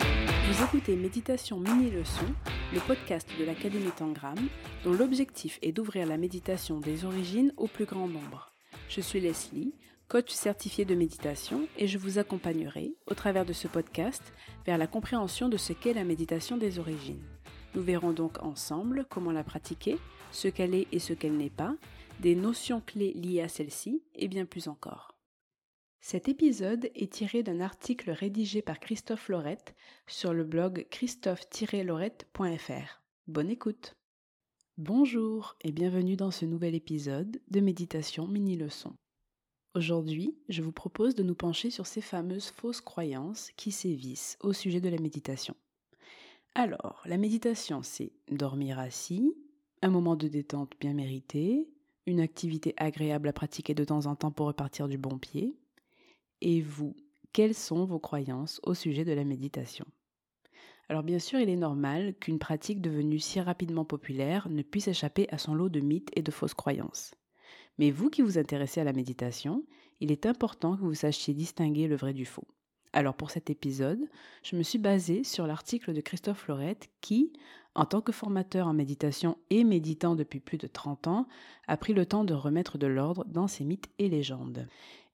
Vous écoutez Méditation Mini Leçon, le podcast de l'Académie Tangram, dont l'objectif est d'ouvrir la méditation des origines au plus grand nombre. Je suis Leslie, coach certifié de méditation, et je vous accompagnerai, au travers de ce podcast, vers la compréhension de ce qu'est la méditation des origines. Nous verrons donc ensemble comment la pratiquer, ce qu'elle est et ce qu'elle n'est pas, des notions clés liées à celle-ci, et bien plus encore. Cet épisode est tiré d'un article rédigé par Christophe Laurette sur le blog christophe-laurette.fr. Bonne écoute Bonjour et bienvenue dans ce nouvel épisode de Méditation Mini-Leçon. Aujourd'hui, je vous propose de nous pencher sur ces fameuses fausses croyances qui sévissent au sujet de la méditation. Alors, la méditation, c'est dormir assis, un moment de détente bien mérité, une activité agréable à pratiquer de temps en temps pour repartir du bon pied, et vous, quelles sont vos croyances au sujet de la méditation? Alors bien sûr, il est normal qu'une pratique devenue si rapidement populaire ne puisse échapper à son lot de mythes et de fausses croyances. Mais vous qui vous intéressez à la méditation, il est important que vous sachiez distinguer le vrai du faux. Alors pour cet épisode, je me suis basée sur l'article de Christophe Laurette qui, en tant que formateur en méditation et méditant depuis plus de 30 ans, a pris le temps de remettre de l'ordre dans ses mythes et légendes.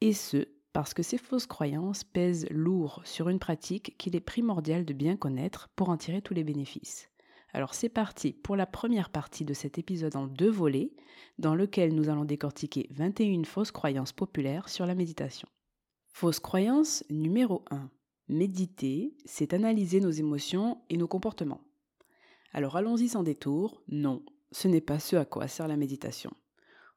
Et ce, parce que ces fausses croyances pèsent lourd sur une pratique qu'il est primordial de bien connaître pour en tirer tous les bénéfices. Alors c'est parti pour la première partie de cet épisode en deux volets, dans lequel nous allons décortiquer 21 fausses croyances populaires sur la méditation. Fausse croyance numéro 1. Méditer, c'est analyser nos émotions et nos comportements. Alors allons-y sans détour, non, ce n'est pas ce à quoi sert la méditation.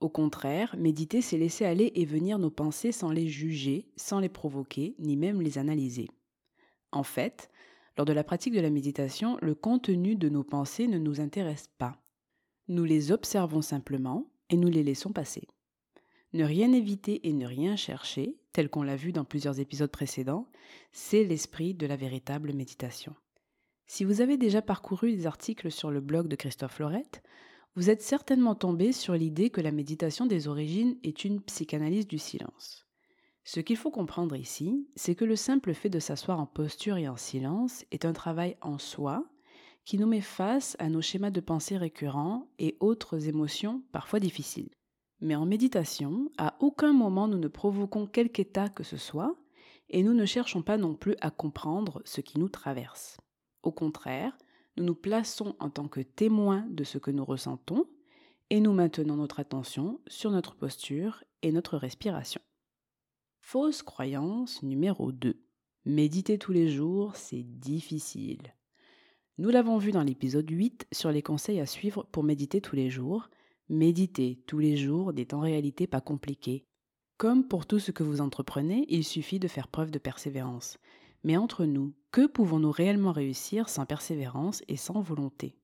Au contraire, méditer, c'est laisser aller et venir nos pensées sans les juger, sans les provoquer, ni même les analyser. En fait, lors de la pratique de la méditation, le contenu de nos pensées ne nous intéresse pas. Nous les observons simplement et nous les laissons passer. Ne rien éviter et ne rien chercher, tel qu'on l'a vu dans plusieurs épisodes précédents, c'est l'esprit de la véritable méditation. Si vous avez déjà parcouru les articles sur le blog de Christophe Lorette, vous êtes certainement tombé sur l'idée que la méditation des origines est une psychanalyse du silence. Ce qu'il faut comprendre ici, c'est que le simple fait de s'asseoir en posture et en silence est un travail en soi qui nous met face à nos schémas de pensée récurrents et autres émotions parfois difficiles. Mais en méditation, à aucun moment nous ne provoquons quelque état que ce soit, et nous ne cherchons pas non plus à comprendre ce qui nous traverse. Au contraire, nous nous plaçons en tant que témoins de ce que nous ressentons et nous maintenons notre attention sur notre posture et notre respiration. Fausse croyance numéro 2. Méditer tous les jours, c'est difficile. Nous l'avons vu dans l'épisode 8 sur les conseils à suivre pour méditer tous les jours. Méditer tous les jours n'est en réalité pas compliqué. Comme pour tout ce que vous entreprenez, il suffit de faire preuve de persévérance. Mais entre nous, que pouvons-nous réellement réussir sans persévérance et sans volonté?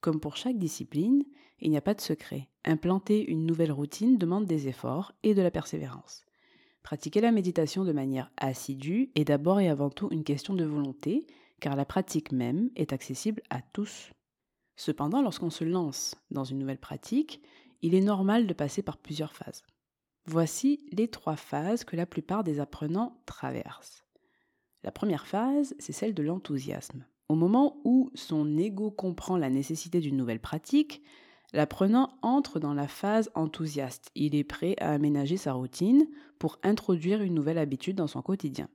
Comme pour chaque discipline, il n'y a pas de secret. Implanter une nouvelle routine demande des efforts et de la persévérance. Pratiquer la méditation de manière assidue est d'abord et avant tout une question de volonté, car la pratique même est accessible à tous. Cependant, lorsqu'on se lance dans une nouvelle pratique, il est normal de passer par plusieurs phases. Voici les trois phases que la plupart des apprenants traversent. La première phase, c'est celle de l'enthousiasme. Au moment où son ego comprend la nécessité d'une nouvelle pratique, l'apprenant entre dans la phase enthousiaste. Il est prêt à aménager sa routine pour introduire une nouvelle habitude dans son quotidien.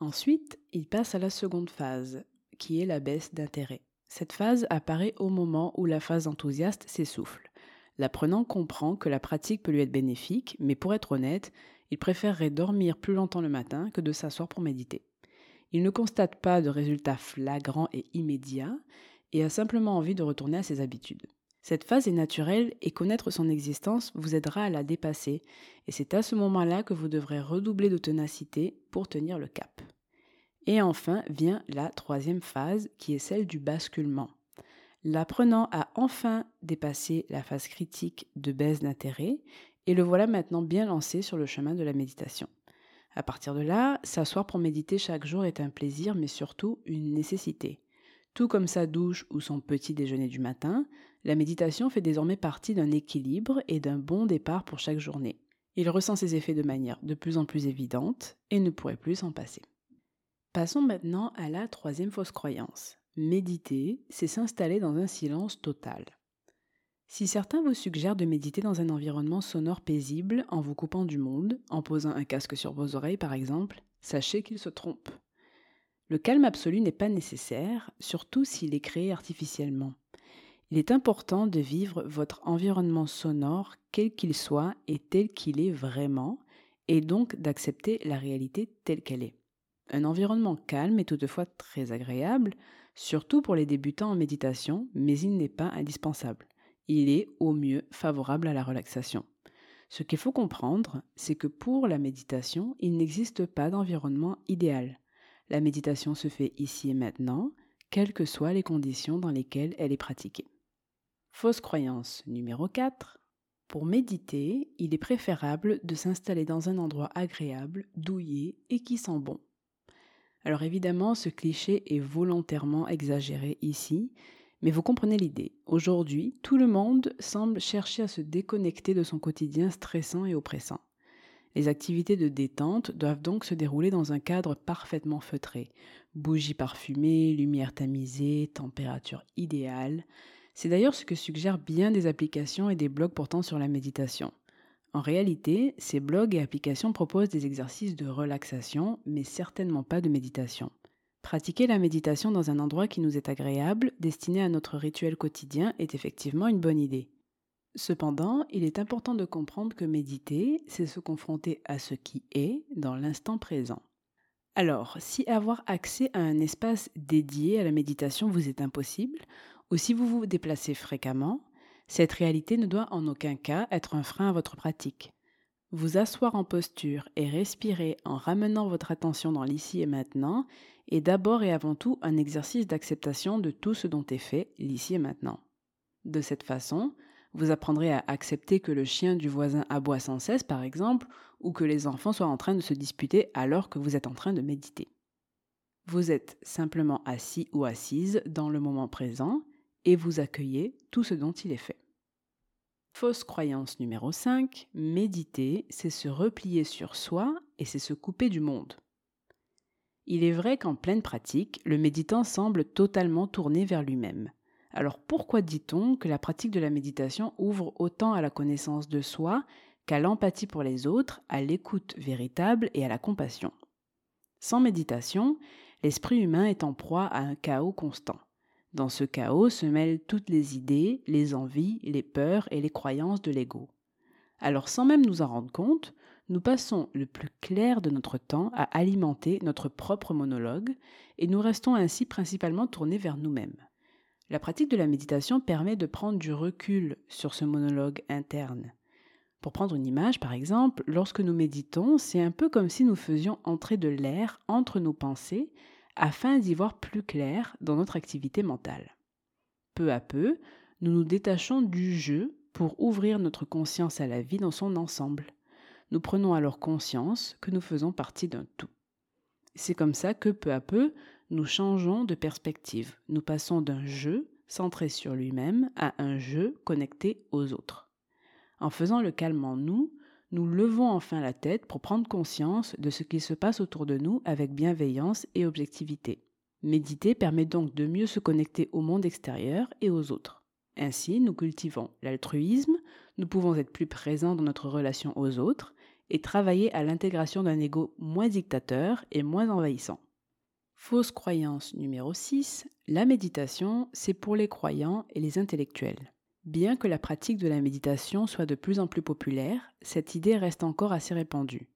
Ensuite, il passe à la seconde phase, qui est la baisse d'intérêt. Cette phase apparaît au moment où la phase enthousiaste s'essouffle. L'apprenant comprend que la pratique peut lui être bénéfique, mais pour être honnête, il préférerait dormir plus longtemps le matin que de s'asseoir pour méditer. Il ne constate pas de résultats flagrants et immédiats et a simplement envie de retourner à ses habitudes. Cette phase est naturelle et connaître son existence vous aidera à la dépasser et c'est à ce moment-là que vous devrez redoubler de ténacité pour tenir le cap. Et enfin vient la troisième phase qui est celle du basculement. L'apprenant a enfin dépassé la phase critique de baisse d'intérêt et le voilà maintenant bien lancé sur le chemin de la méditation. À partir de là, s'asseoir pour méditer chaque jour est un plaisir, mais surtout une nécessité. Tout comme sa douche ou son petit déjeuner du matin, la méditation fait désormais partie d'un équilibre et d'un bon départ pour chaque journée. Il ressent ses effets de manière de plus en plus évidente et ne pourrait plus s'en passer. Passons maintenant à la troisième fausse croyance. Méditer, c'est s'installer dans un silence total. Si certains vous suggèrent de méditer dans un environnement sonore paisible en vous coupant du monde, en posant un casque sur vos oreilles par exemple, sachez qu'ils se trompent. Le calme absolu n'est pas nécessaire, surtout s'il est créé artificiellement. Il est important de vivre votre environnement sonore quel qu'il soit et tel qu'il est vraiment, et donc d'accepter la réalité telle qu'elle est. Un environnement calme est toutefois très agréable, surtout pour les débutants en méditation, mais il n'est pas indispensable il est au mieux favorable à la relaxation. Ce qu'il faut comprendre, c'est que pour la méditation, il n'existe pas d'environnement idéal. La méditation se fait ici et maintenant, quelles que soient les conditions dans lesquelles elle est pratiquée. Fausse croyance numéro 4. Pour méditer, il est préférable de s'installer dans un endroit agréable, douillet et qui sent bon. Alors évidemment, ce cliché est volontairement exagéré ici, mais vous comprenez l'idée. Aujourd'hui, tout le monde semble chercher à se déconnecter de son quotidien stressant et oppressant. Les activités de détente doivent donc se dérouler dans un cadre parfaitement feutré. Bougies parfumées, lumière tamisée, température idéale. C'est d'ailleurs ce que suggèrent bien des applications et des blogs portant sur la méditation. En réalité, ces blogs et applications proposent des exercices de relaxation, mais certainement pas de méditation. Pratiquer la méditation dans un endroit qui nous est agréable, destiné à notre rituel quotidien, est effectivement une bonne idée. Cependant, il est important de comprendre que méditer, c'est se confronter à ce qui est dans l'instant présent. Alors, si avoir accès à un espace dédié à la méditation vous est impossible, ou si vous vous déplacez fréquemment, cette réalité ne doit en aucun cas être un frein à votre pratique. Vous asseoir en posture et respirer en ramenant votre attention dans l'ici et maintenant est d'abord et avant tout un exercice d'acceptation de tout ce dont est fait l'ici et maintenant. De cette façon, vous apprendrez à accepter que le chien du voisin aboie sans cesse, par exemple, ou que les enfants soient en train de se disputer alors que vous êtes en train de méditer. Vous êtes simplement assis ou assise dans le moment présent et vous accueillez tout ce dont il est fait. Fausse croyance numéro 5, méditer, c'est se replier sur soi et c'est se couper du monde. Il est vrai qu'en pleine pratique, le méditant semble totalement tourné vers lui-même. Alors pourquoi dit-on que la pratique de la méditation ouvre autant à la connaissance de soi qu'à l'empathie pour les autres, à l'écoute véritable et à la compassion? Sans méditation, l'esprit humain est en proie à un chaos constant. Dans ce chaos se mêlent toutes les idées, les envies, les peurs et les croyances de l'ego. Alors sans même nous en rendre compte, nous passons le plus clair de notre temps à alimenter notre propre monologue et nous restons ainsi principalement tournés vers nous-mêmes. La pratique de la méditation permet de prendre du recul sur ce monologue interne. Pour prendre une image, par exemple, lorsque nous méditons, c'est un peu comme si nous faisions entrer de l'air entre nos pensées afin d'y voir plus clair dans notre activité mentale. Peu à peu, nous nous détachons du jeu pour ouvrir notre conscience à la vie dans son ensemble. Nous prenons alors conscience que nous faisons partie d'un tout. C'est comme ça que peu à peu, nous changeons de perspective. Nous passons d'un jeu centré sur lui-même à un jeu connecté aux autres. En faisant le calme en nous, nous levons enfin la tête pour prendre conscience de ce qui se passe autour de nous avec bienveillance et objectivité. Méditer permet donc de mieux se connecter au monde extérieur et aux autres. Ainsi, nous cultivons l'altruisme, nous pouvons être plus présents dans notre relation aux autres et travailler à l'intégration d'un ego moins dictateur et moins envahissant. Fausse croyance numéro 6, la méditation, c'est pour les croyants et les intellectuels. Bien que la pratique de la méditation soit de plus en plus populaire, cette idée reste encore assez répandue.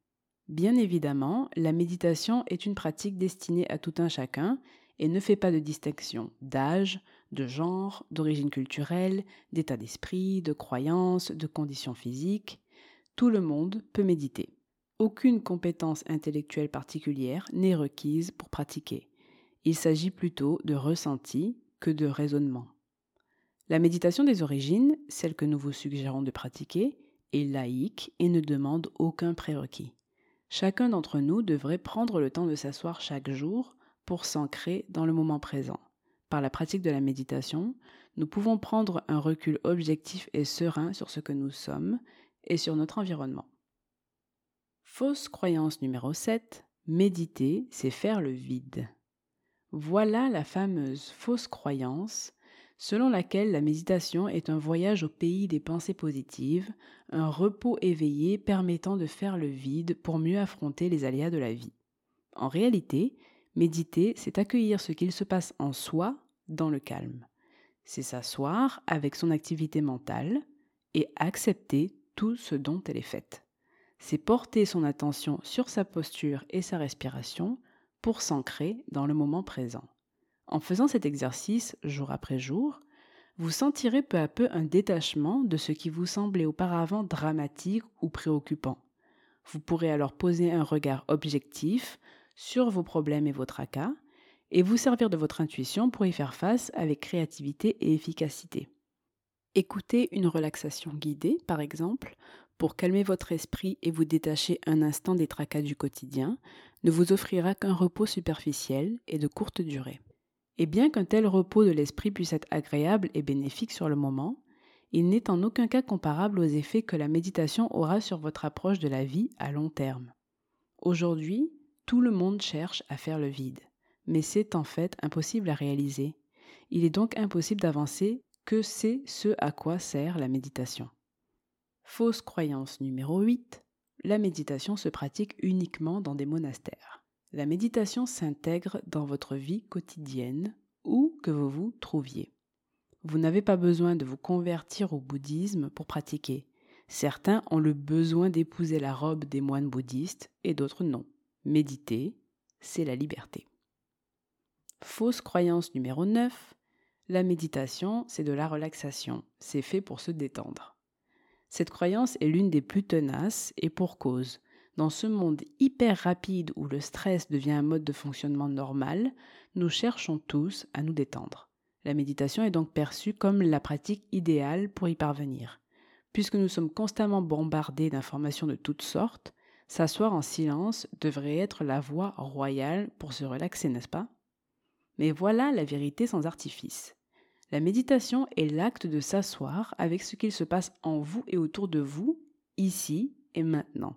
Bien évidemment, la méditation est une pratique destinée à tout un chacun et ne fait pas de distinction d'âge, de genre, d'origine culturelle, d'état d'esprit, de croyance, de conditions physiques. Tout le monde peut méditer. Aucune compétence intellectuelle particulière n'est requise pour pratiquer. Il s'agit plutôt de ressenti que de raisonnement. La méditation des origines, celle que nous vous suggérons de pratiquer, est laïque et ne demande aucun prérequis. Chacun d'entre nous devrait prendre le temps de s'asseoir chaque jour pour s'ancrer dans le moment présent. Par la pratique de la méditation, nous pouvons prendre un recul objectif et serein sur ce que nous sommes et sur notre environnement. Fausse croyance numéro 7. Méditer, c'est faire le vide. Voilà la fameuse fausse croyance selon laquelle la méditation est un voyage au pays des pensées positives, un repos éveillé permettant de faire le vide pour mieux affronter les aléas de la vie. En réalité, méditer, c'est accueillir ce qu'il se passe en soi dans le calme. C'est s'asseoir avec son activité mentale et accepter tout ce dont elle est faite. C'est porter son attention sur sa posture et sa respiration pour s'ancrer dans le moment présent. En faisant cet exercice jour après jour, vous sentirez peu à peu un détachement de ce qui vous semblait auparavant dramatique ou préoccupant. Vous pourrez alors poser un regard objectif sur vos problèmes et vos tracas et vous servir de votre intuition pour y faire face avec créativité et efficacité. Écoutez une relaxation guidée, par exemple, pour calmer votre esprit et vous détacher un instant des tracas du quotidien, ne vous offrira qu'un repos superficiel et de courte durée. Et bien qu'un tel repos de l'esprit puisse être agréable et bénéfique sur le moment, il n'est en aucun cas comparable aux effets que la méditation aura sur votre approche de la vie à long terme. Aujourd'hui, tout le monde cherche à faire le vide, mais c'est en fait impossible à réaliser. Il est donc impossible d'avancer que c'est ce à quoi sert la méditation. Fausse croyance numéro 8. La méditation se pratique uniquement dans des monastères. La méditation s'intègre dans votre vie quotidienne, où que vous vous trouviez. Vous n'avez pas besoin de vous convertir au bouddhisme pour pratiquer. Certains ont le besoin d'épouser la robe des moines bouddhistes et d'autres non. Méditer, c'est la liberté. Fausse croyance numéro 9. La méditation, c'est de la relaxation. C'est fait pour se détendre. Cette croyance est l'une des plus tenaces et pour cause. Dans ce monde hyper rapide où le stress devient un mode de fonctionnement normal, nous cherchons tous à nous détendre. La méditation est donc perçue comme la pratique idéale pour y parvenir. Puisque nous sommes constamment bombardés d'informations de toutes sortes, s'asseoir en silence devrait être la voie royale pour se relaxer, n'est-ce pas? Mais voilà la vérité sans artifice. La méditation est l'acte de s'asseoir avec ce qu'il se passe en vous et autour de vous, ici et maintenant.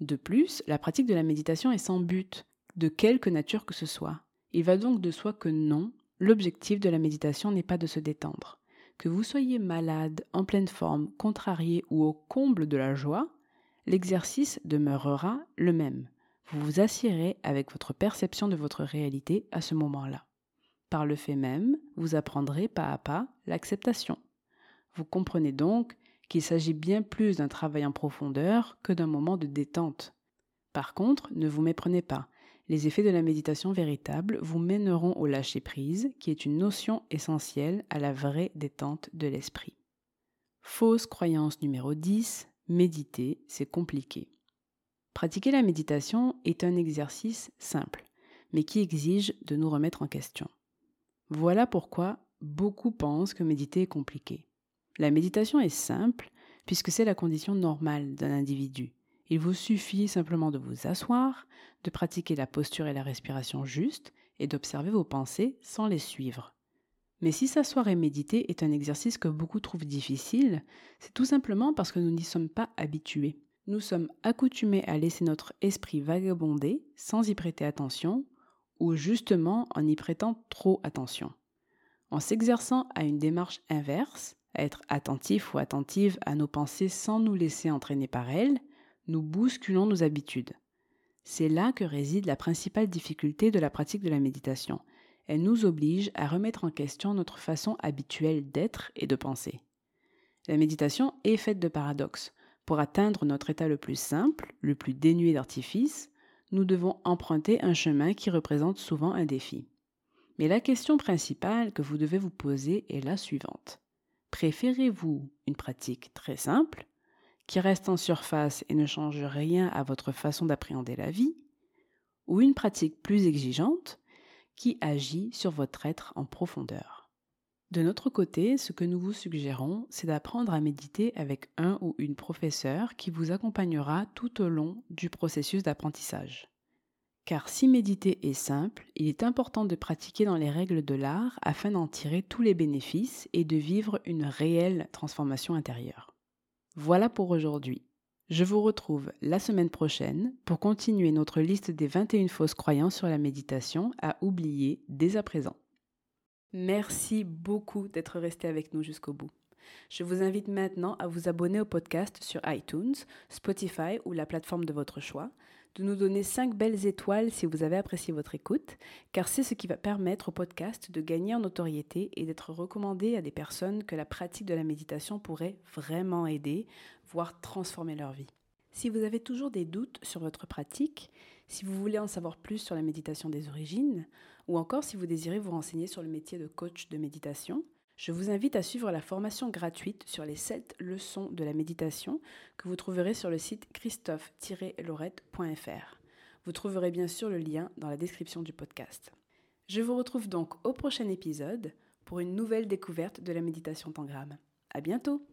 De plus, la pratique de la méditation est sans but, de quelque nature que ce soit. Il va donc de soi que non, l'objectif de la méditation n'est pas de se détendre. Que vous soyez malade, en pleine forme, contrarié ou au comble de la joie, l'exercice demeurera le même. Vous vous assiérez avec votre perception de votre réalité à ce moment-là. Par le fait même, vous apprendrez pas à pas l'acceptation. Vous comprenez donc qu'il s'agit bien plus d'un travail en profondeur que d'un moment de détente. Par contre, ne vous méprenez pas, les effets de la méditation véritable vous mèneront au lâcher-prise, qui est une notion essentielle à la vraie détente de l'esprit. Fausse croyance numéro 10, méditer, c'est compliqué. Pratiquer la méditation est un exercice simple, mais qui exige de nous remettre en question. Voilà pourquoi beaucoup pensent que méditer est compliqué. La méditation est simple puisque c'est la condition normale d'un individu. Il vous suffit simplement de vous asseoir, de pratiquer la posture et la respiration juste et d'observer vos pensées sans les suivre. Mais si s'asseoir et méditer est un exercice que beaucoup trouvent difficile, c'est tout simplement parce que nous n'y sommes pas habitués. Nous sommes accoutumés à laisser notre esprit vagabonder sans y prêter attention, ou justement en y prêtant trop attention. En s'exerçant à une démarche inverse, être attentif ou attentive à nos pensées sans nous laisser entraîner par elles, nous bousculons nos habitudes. C'est là que réside la principale difficulté de la pratique de la méditation. Elle nous oblige à remettre en question notre façon habituelle d'être et de penser. La méditation est faite de paradoxes. Pour atteindre notre état le plus simple, le plus dénué d'artifice, nous devons emprunter un chemin qui représente souvent un défi. Mais la question principale que vous devez vous poser est la suivante. Préférez-vous une pratique très simple, qui reste en surface et ne change rien à votre façon d'appréhender la vie, ou une pratique plus exigeante, qui agit sur votre être en profondeur? De notre côté, ce que nous vous suggérons, c'est d'apprendre à méditer avec un ou une professeur qui vous accompagnera tout au long du processus d'apprentissage. Car si méditer est simple, il est important de pratiquer dans les règles de l'art afin d'en tirer tous les bénéfices et de vivre une réelle transformation intérieure. Voilà pour aujourd'hui. Je vous retrouve la semaine prochaine pour continuer notre liste des 21 fausses croyances sur la méditation à oublier dès à présent. Merci beaucoup d'être resté avec nous jusqu'au bout. Je vous invite maintenant à vous abonner au podcast sur iTunes, Spotify ou la plateforme de votre choix, de nous donner 5 belles étoiles si vous avez apprécié votre écoute, car c'est ce qui va permettre au podcast de gagner en notoriété et d'être recommandé à des personnes que la pratique de la méditation pourrait vraiment aider, voire transformer leur vie. Si vous avez toujours des doutes sur votre pratique, si vous voulez en savoir plus sur la méditation des origines, ou encore si vous désirez vous renseigner sur le métier de coach de méditation, je vous invite à suivre la formation gratuite sur les 7 leçons de la méditation que vous trouverez sur le site christophe-laurette.fr. Vous trouverez bien sûr le lien dans la description du podcast. Je vous retrouve donc au prochain épisode pour une nouvelle découverte de la méditation tangram. À bientôt!